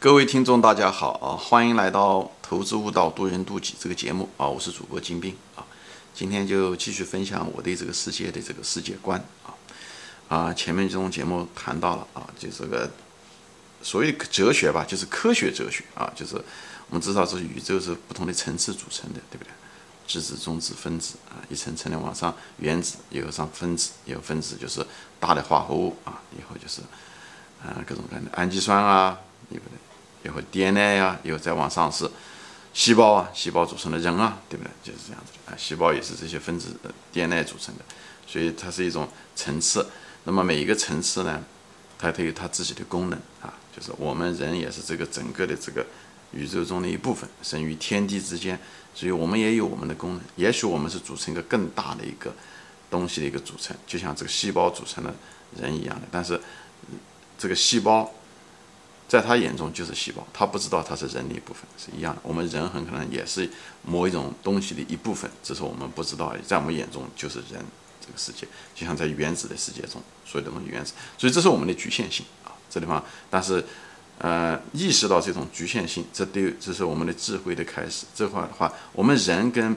各位听众，大家好啊！欢迎来到《投资悟道，渡人渡己》这个节目啊！我是主播金兵啊！今天就继续分享我对这个世界的这个世界观啊啊！前面这种节目谈到了啊，就这个所谓哲学吧，就是科学哲学啊，就是我们知道这宇宙是不同的层次组成的，对不对？质子、中子、分子啊，一层层的往上，原子以后上分子，以后分子就是大的化合物啊，以后就是啊各种各样的氨基酸啊，对不对？以后 DNA 呀，以后再往上是细胞啊，细胞组成的人啊，对不对？就是这样子的啊，细胞也是这些分子 DNA 组成的，所以它是一种层次。那么每一个层次呢，它都有它自己的功能啊，就是我们人也是这个整个的这个宇宙中的一部分，生于天地之间，所以我们也有我们的功能。也许我们是组成一个更大的一个东西的一个组成，就像这个细胞组成的人一样的，但是这个细胞。在他眼中就是细胞，他不知道它是人的一部分，是一样的。我们人很可能也是某一种东西的一部分，只是我们不知道。在我们眼中就是人这个世界，就像在原子的世界中，所有的东西原子，所以这是我们的局限性啊，这地方。但是，呃，意识到这种局限性，这对这是我们的智慧的开始。这块的话，我们人跟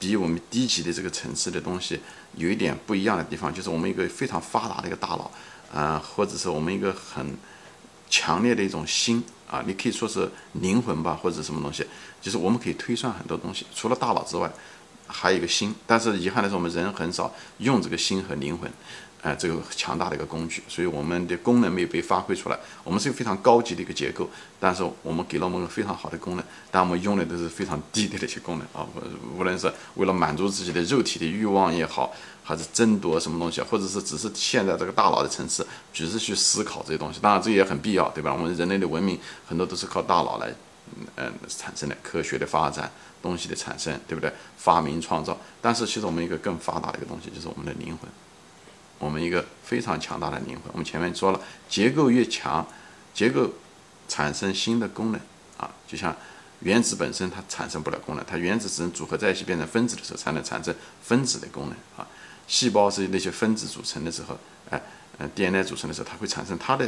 比我们低级的这个层次的东西有一点不一样的地方，就是我们一个非常发达的一个大脑，啊，或者是我们一个很。强烈的一种心啊，你可以说是灵魂吧，或者什么东西，就是我们可以推算很多东西，除了大脑之外，还有一个心。但是遗憾的是，我们人很少用这个心和灵魂。哎，这个强大的一个工具，所以我们的功能没有被发挥出来。我们是一个非常高级的一个结构，但是我们给了我们非常好的功能，但我们用的都是非常低的那些功能啊。无论是为了满足自己的肉体的欲望也好，还是争夺什么东西，或者是只是现在这个大脑的层次，只是去思考这些东西。当然，这也很必要，对吧？我们人类的文明很多都是靠大脑来，嗯，产生的科学的发展，东西的产生，对不对？发明创造。但是，其实我们一个更发达的一个东西，就是我们的灵魂。我们一个非常强大的灵魂，我们前面说了，结构越强，结构产生新的功能啊，就像原子本身它产生不了功能，它原子只能组合在一起变成分子的时候才能产生分子的功能啊。细胞是那些分子组成的时候，哎，嗯，DNA 组成的时候，它会产生它的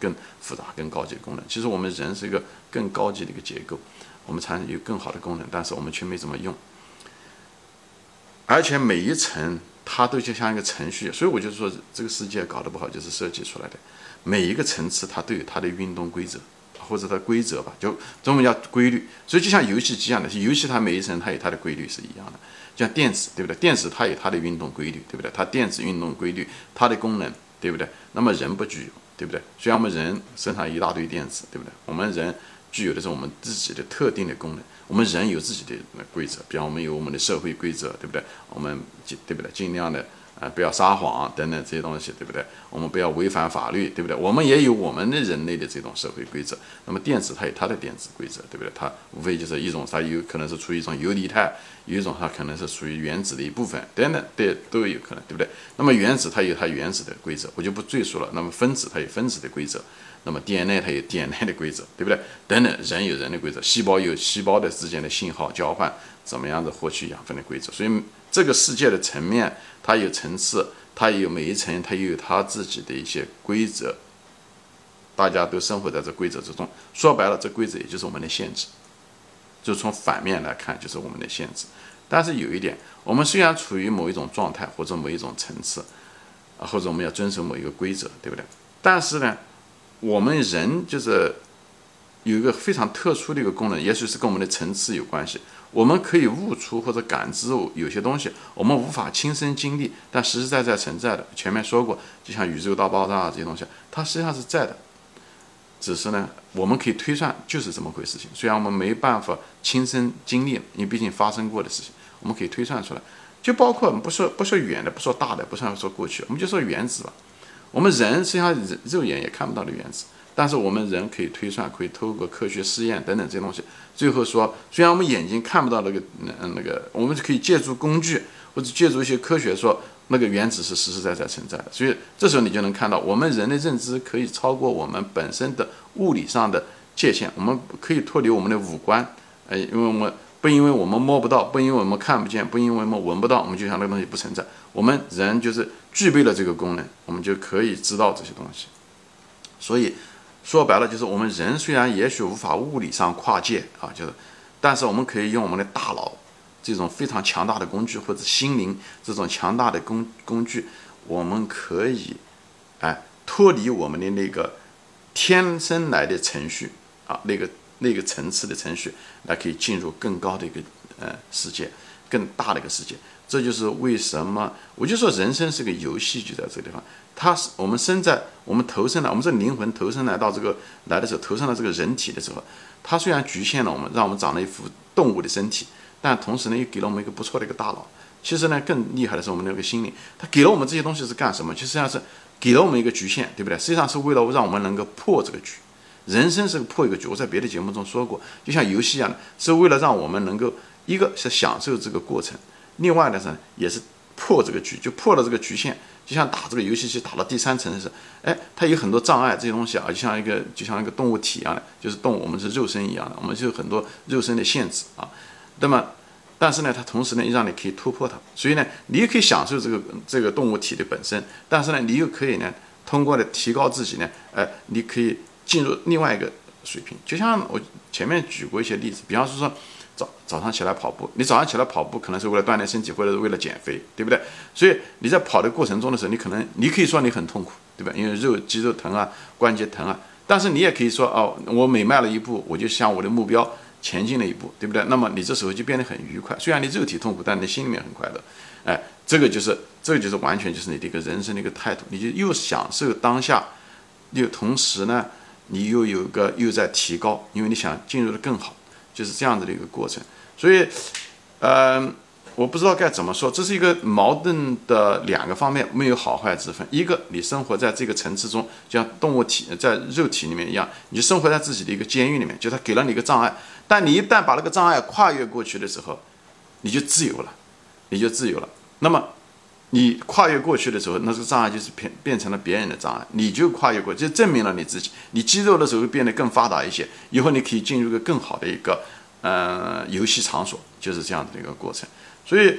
更复杂、更高级的功能。其实我们人是一个更高级的一个结构，我们产生有更好的功能，但是我们却没怎么用，而且每一层。它都就像一个程序，所以我就说这个世界搞得不好就是设计出来的。每一个层次它都有它的运动规则，或者它规则吧，就中文叫规律。所以就像游戏机一样的，游戏它每一层它有它的规律是一样的。像电子，对不对？电子它有它的运动规律，对不对？它电子运动规律，它的功能，对不对？那么人不具有，对不对？虽然我们人身上一大堆电子，对不对？我们人具有的是我们自己的特定的功能。我们人有自己的规则，比方我们有我们的社会规则，对不对？我们尽对不对？尽量的啊，不要撒谎等等这些东西，对不对？我们不要违反法律，对不对？我们也有我们的人类的这种社会规则。那么电子它有它的电子规则，对不对？它无非就是一种，它有可能是处于一种游离态，有一种它可能是属于原子的一部分，等等，对，都有可能，对不对？那么原子它有它原子的规则，我就不赘述了。那么分子它有分子的规则。那么 DNA 它有 DNA 的规则，对不对？等等，人有人的规则，细胞有细胞的之间的信号交换，怎么样的获取养分的规则？所以这个世界的层面，它有层次，它有每一层，它又有它自己的一些规则。大家都生活在这规则之中，说白了，这规则也就是我们的限制。就从反面来看，就是我们的限制。但是有一点，我们虽然处于某一种状态或者某一种层次，或者我们要遵守某一个规则，对不对？但是呢？我们人就是有一个非常特殊的一个功能，也许是跟我们的层次有关系。我们可以悟出或者感知有些东西，我们无法亲身经历，但实实在在存在的。前面说过，就像宇宙大爆炸这些东西，它实际上是在的。只是呢，我们可以推算就是这么回事情。虽然我们没办法亲身经历，因为毕竟发生过的事情，我们可以推算出来。就包括不说不说远的，不说大的，不算说过去，我们就说原子吧。我们人实际上肉眼也看不到的原子，但是我们人可以推算，可以透过科学试验等等这些东西，最后说，虽然我们眼睛看不到那个嗯那个，我们可以借助工具或者借助一些科学说，那个原子是实实在在存在的。所以这时候你就能看到，我们人的认知可以超过我们本身的物理上的界限，我们可以脱离我们的五官，哎，因为我们不因为我们摸不到，不因为我们看不见，不因为我们闻不到，我们就想那个东西不存在。我们人就是具备了这个功能，我们就可以知道这些东西。所以，说白了就是我们人虽然也许无法物理上跨界啊，就是，但是我们可以用我们的大脑这种非常强大的工具，或者心灵这种强大的工工具，我们可以哎脱离我们的那个天生来的程序啊，那个那个层次的程序，来可以进入更高的一个呃世界，更大的一个世界。这就是为什么我就说人生是个游戏，就在这个地方。它是我们生在我们投生来，我们这灵魂投生来到这个来的时候，投生到这个人体的时候，它虽然局限了我们，让我们长了一副动物的身体，但同时呢，又给了我们一个不错的一个大脑。其实呢，更厉害的是我们那个心灵，它给了我们这些东西是干什么？其实际上是给了我们一个局限，对不对？实际上是为了让我们能够破这个局。人生是破一个局。我在别的节目中说过，就像游戏一样的，是为了让我们能够一个是享受这个过程。另外的是，也是破这个局，就破了这个局限，就像打这个游戏机打到第三层的时候，哎，它有很多障碍，这些东西啊，就像一个就像一个动物体一样的，就是动物，我们是肉身一样的，我们就有很多肉身的限制啊。那么，但是呢，它同时呢，又让你可以突破它，所以呢，你也可以享受这个这个动物体的本身，但是呢，你又可以呢，通过的提高自己呢，哎，你可以进入另外一个水平。就像我前面举过一些例子，比方说说。早早上起来跑步，你早上起来跑步可能是为了锻炼身体，或者是为了减肥，对不对？所以你在跑的过程中的时候，你可能你可以说你很痛苦，对吧？因为肉肌肉疼啊，关节疼啊。但是你也可以说哦，我每迈了一步，我就向我的目标前进了一步，对不对？那么你这时候就变得很愉快。虽然你肉体痛苦，但你心里面很快乐。哎，这个就是这个就是完全就是你的一个人生的一个态度，你就又享受当下，又同时呢，你又有个又在提高，因为你想进入的更好。就是这样子的一个过程，所以，呃，我不知道该怎么说，这是一个矛盾的两个方面，没有好坏之分。一个，你生活在这个层次中，就像动物体在肉体里面一样，你生活在自己的一个监狱里面，就他给了你一个障碍，但你一旦把那个障碍跨越过去的时候，你就自由了，你就自由了。那么，你跨越过去的时候，那个障碍就是变变成了别人的障碍，你就跨越过，就证明了你自己。你肌肉的时候变得更发达一些，以后你可以进入一个更好的一个呃游戏场所，就是这样的一个过程。所以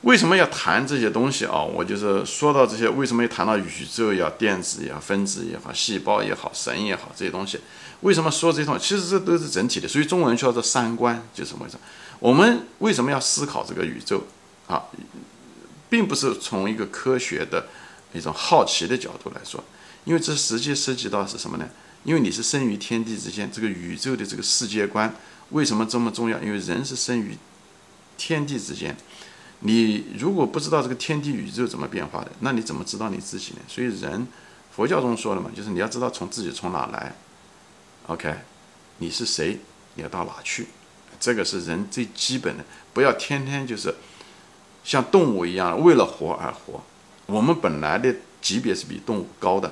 为什么要谈这些东西啊？我就是说到这些，为什么要谈到宇宙呀，电子呀，分子也好，细胞也好，神也好这些东西？为什么说这些东西？其实这都是整体的。所以中文叫做三观，就是什么意思？我们为什么要思考这个宇宙啊？并不是从一个科学的一种好奇的角度来说，因为这实际涉及到是什么呢？因为你是生于天地之间，这个宇宙的这个世界观为什么这么重要？因为人是生于天地之间，你如果不知道这个天地宇宙怎么变化的，那你怎么知道你自己呢？所以人，佛教中说了嘛，就是你要知道从自己从哪来，OK，你是谁，你要到哪去，这个是人最基本的，不要天天就是。像动物一样，为了活而活。我们本来的级别是比动物高的，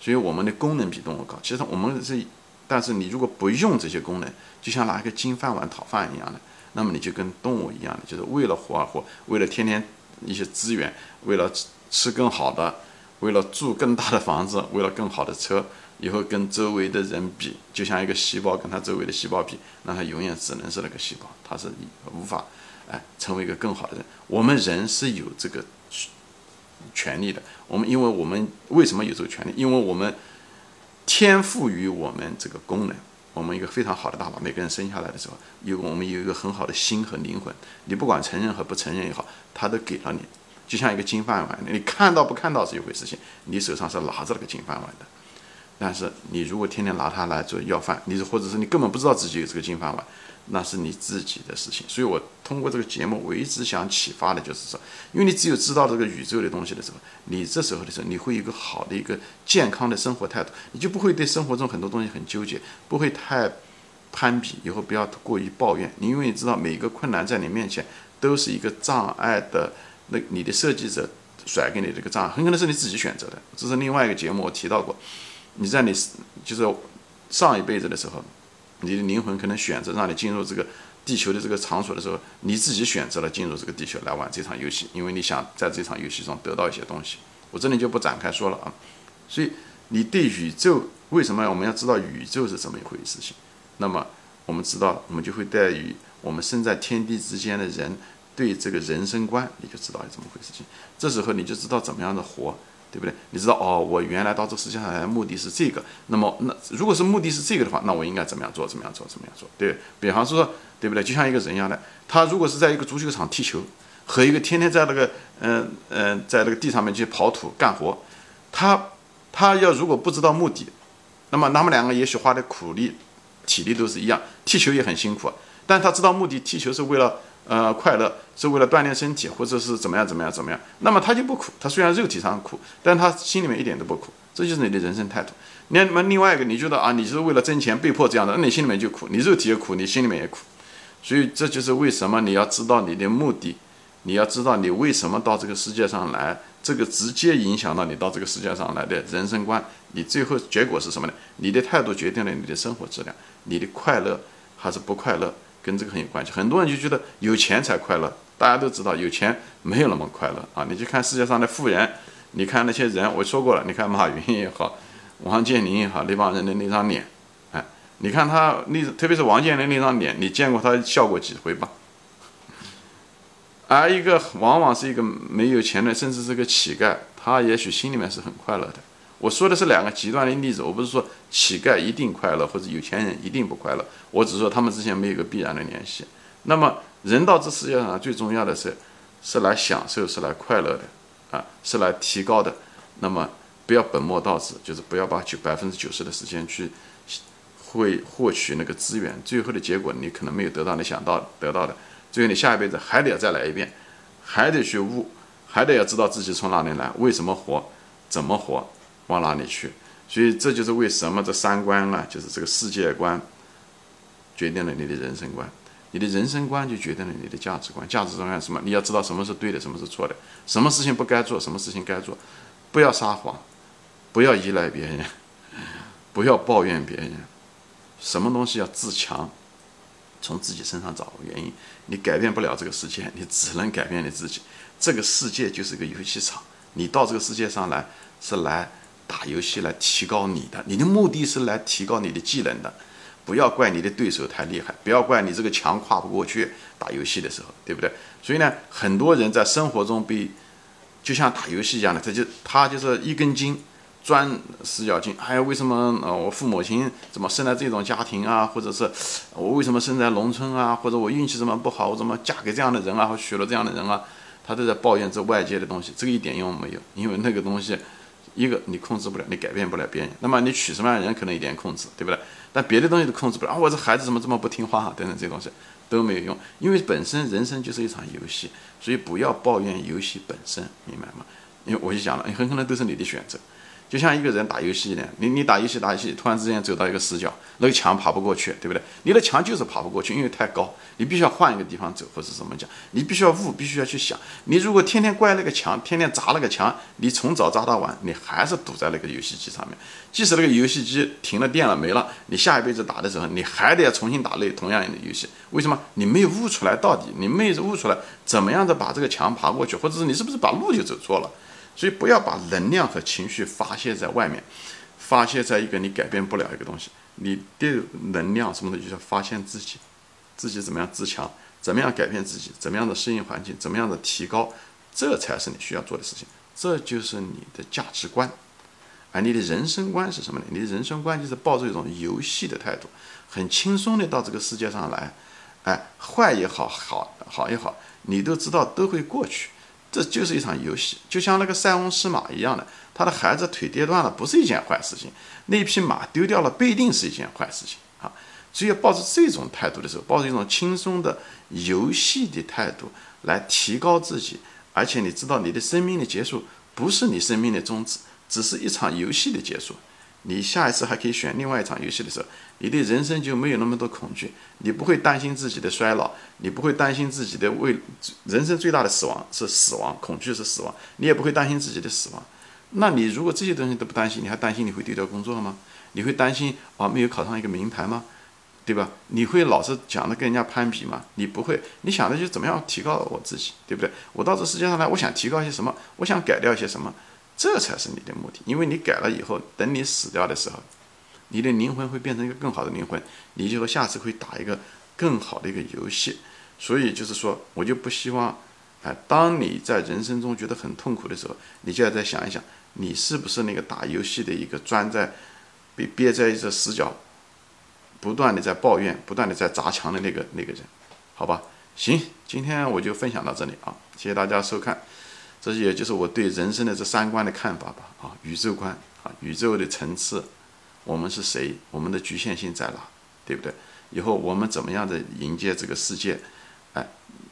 所以我们的功能比动物高。其实我们是，但是你如果不用这些功能，就像拿一个金饭碗讨饭一样的，那么你就跟动物一样的，就是为了活而活，为了天天一些资源，为了吃更好的，为了住更大的房子，为了更好的车，以后跟周围的人比，就像一个细胞跟它周围的细胞比，那它永远只能是那个细胞，它是无法。哎，成为一个更好的人，我们人是有这个权利的。我们因为我们为什么有这个权利？因为我们天赋予我们这个功能，我们一个非常好的大脑。每个人生下来的时候，有我们有一个很好的心和灵魂。你不管承认和不承认也好，他都给了你，就像一个金饭碗。你看到不看到是一回事情，你手上是拿着那个金饭碗的。但是你如果天天拿它来做要饭，你或者是你根本不知道自己有这个金饭碗。那是你自己的事情，所以我通过这个节目，我一直想启发的就是说，因为你只有知道这个宇宙的东西的时候，你这时候的时候，你会有一个好的一个健康的生活态度，你就不会对生活中很多东西很纠结，不会太攀比，以后不要过于抱怨。你因为你知道每一个困难在你面前都是一个障碍的，那你的设计者甩给你这个障碍，很可能是你自己选择的。这是另外一个节目我提到过，你在你就是上一辈子的时候。你的灵魂可能选择让你进入这个地球的这个场所的时候，你自己选择了进入这个地球来玩这场游戏，因为你想在这场游戏中得到一些东西。我这里就不展开说了啊。所以你对宇宙为什么我们要知道宇宙是怎么一回事？情，那么我们知道，我们就会带于我们身在天地之间的人对这个人生观，你就知道是怎么回事？情。这时候你就知道怎么样的活对不对？你知道哦，我原来到这个世界上来的目的是这个。那么，那如果是目的是这个的话，那我应该怎么样做？怎么样做？怎么样做？对比方说，对不对？就像一个人一样的，他如果是在一个足球场踢球，和一个天天在那个嗯嗯在那个地上面去刨土干活，他他要如果不知道目的，那么他们两个也许花的苦力、体力都是一样，踢球也很辛苦，但他知道目的，踢球是为了。呃，快乐是为了锻炼身体，或者是怎么样怎么样怎么样，那么他就不苦。他虽然肉体上苦，但他心里面一点都不苦。这就是你的人生态度。那么另外一个，你觉得啊，你是为了挣钱被迫这样的，那你心里面就苦，你肉体也苦，你心里面也苦。所以这就是为什么你要知道你的目的，你要知道你为什么到这个世界上来，这个直接影响到你到这个世界上来的人生观。你最后结果是什么呢？你的态度决定了你的生活质量，你的快乐还是不快乐。跟这个很有关系，很多人就觉得有钱才快乐。大家都知道，有钱没有那么快乐啊！你去看世界上的富人，你看那些人，我说过了，你看马云也好，王健林也好，那帮人的那张脸，哎，你看他那，特别是王健林那张脸，你见过他笑过几回吧？而一个往往是一个没有钱的，甚至是个乞丐，他也许心里面是很快乐的。我说的是两个极端的例子，我不是说乞丐一定快乐或者有钱人一定不快乐，我只是说他们之间没有一个必然的联系。那么人到这世界上最重要的是，是来享受，是来快乐的，啊，是来提高的。那么不要本末倒置，就是不要把九百分之九十的时间去会获取那个资源，最后的结果你可能没有得到你想到得到的，最后你下一辈子还得要再来一遍，还得去悟，还得要知道自己从哪里来，为什么活，怎么活。往哪里去？所以这就是为什么这三观啊？就是这个世界观决定了你的人生观，你的人生观就决定了你的价值观。价值观什么？你要知道什么是对的，什么是错的，什么事情不该做，什么事情该做。不要撒谎，不要依赖别人，不要抱怨别人。什么东西要自强，从自己身上找原因。你改变不了这个世界，你只能改变你自己。这个世界就是一个游戏场，你到这个世界上来是来。打游戏来提高你的，你的目的是来提高你的技能的，不要怪你的对手太厉害，不要怪你这个墙跨不过去。打游戏的时候，对不对？所以呢，很多人在生活中被就像打游戏一样的，他就他就是一根筋，钻死角劲。哎呀，为什么我父母亲怎么生在这种家庭啊？或者是我为什么生在农村啊？或者我运气怎么不好？我怎么嫁给这样的人啊？或娶了这样的人啊？他都在抱怨这外界的东西，这个一点用没有，因为那个东西。一个你控制不了，你改变不了别人。那么你娶什么样的人可能一点控制，对不对？但别的东西都控制不了。啊，我这孩子怎么这么不听话啊？等等这些东西都没有用，因为本身人生就是一场游戏，所以不要抱怨游戏本身，明白吗？因为我就讲了，很可能都是你的选择。就像一个人打游戏一样，你你打游戏打游戏，突然之间走到一个死角，那个墙爬不过去，对不对？你的墙就是爬不过去，因为太高，你必须要换一个地方走，或者怎么讲？你必须要悟，必须要去想。你如果天天怪那个墙，天天砸那个墙，你从早砸到晚，你还是堵在那个游戏机上面。即使那个游戏机停了电了没了，你下一辈子打的时候，你还得要重新打那同样的游戏。为什么？你没有悟出来到底，你没有悟出来怎么样的把这个墙爬过去，或者是你是不是把路就走错了？所以不要把能量和情绪发泄在外面，发泄在一个你改变不了一个东西。你的能量什么的，就是发现自己，自己怎么样自强，怎么样改变自己，怎么样的适应环境，怎么样的提高，这才是你需要做的事情。这就是你的价值观，而你的人生观是什么呢？你的人生观就是抱着一种游戏的态度，很轻松的到这个世界上来，哎，坏也好，好好也好，你都知道都会过去。这就是一场游戏，就像那个塞翁失马一样的，他的孩子腿跌断了，不是一件坏事情；那匹马丢掉了，不一定是一件坏事情啊。只有抱着这种态度的时候，抱着一种轻松的游戏的态度来提高自己，而且你知道，你的生命的结束不是你生命的终止，只是一场游戏的结束。你下一次还可以选另外一场游戏的时候，你对人生就没有那么多恐惧，你不会担心自己的衰老，你不会担心自己的未人生最大的死亡是死亡，恐惧是死亡，你也不会担心自己的死亡。那你如果这些东西都不担心，你还担心你会丢掉工作吗？你会担心啊没有考上一个名牌吗？对吧？你会老是讲的跟人家攀比吗？你不会，你想的就怎么样提高我自己，对不对？我到这世界上来，我想提高一些什么？我想改掉一些什么？这才是你的目的，因为你改了以后，等你死掉的时候，你的灵魂会变成一个更好的灵魂，你就说下次会打一个更好的一个游戏。所以就是说，我就不希望，哎，当你在人生中觉得很痛苦的时候，你就要再想一想，你是不是那个打游戏的一个钻在被憋在一个死角，不断的在抱怨，不断的在砸墙的那个那个人？好吧，行，今天我就分享到这里啊，谢谢大家收看。这也就是我对人生的这三观的看法吧啊，宇宙观啊，宇宙的层次，我们是谁？我们的局限性在哪？对不对？以后我们怎么样的迎接这个世界？哎，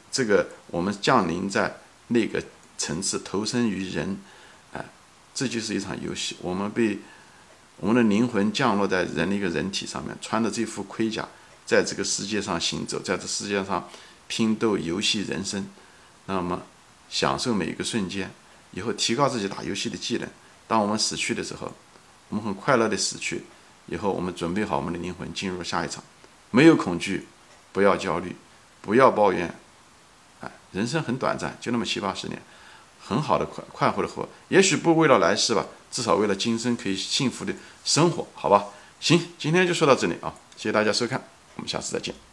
这个我们降临在那个层次，投身于人，哎，这就是一场游戏。我们被我们的灵魂降落在人的一个人体上面，穿着这副盔甲，在这个世界上行走，在这世界上拼斗游戏人生。那么。享受每一个瞬间，以后提高自己打游戏的技能。当我们死去的时候，我们很快乐的死去。以后我们准备好我们的灵魂，进入下一场。没有恐惧，不要焦虑，不要抱怨。哎，人生很短暂，就那么七八十年，很好的快快活的活。也许不为了来世吧，至少为了今生可以幸福的生活，好吧？行，今天就说到这里啊，谢谢大家收看，我们下次再见。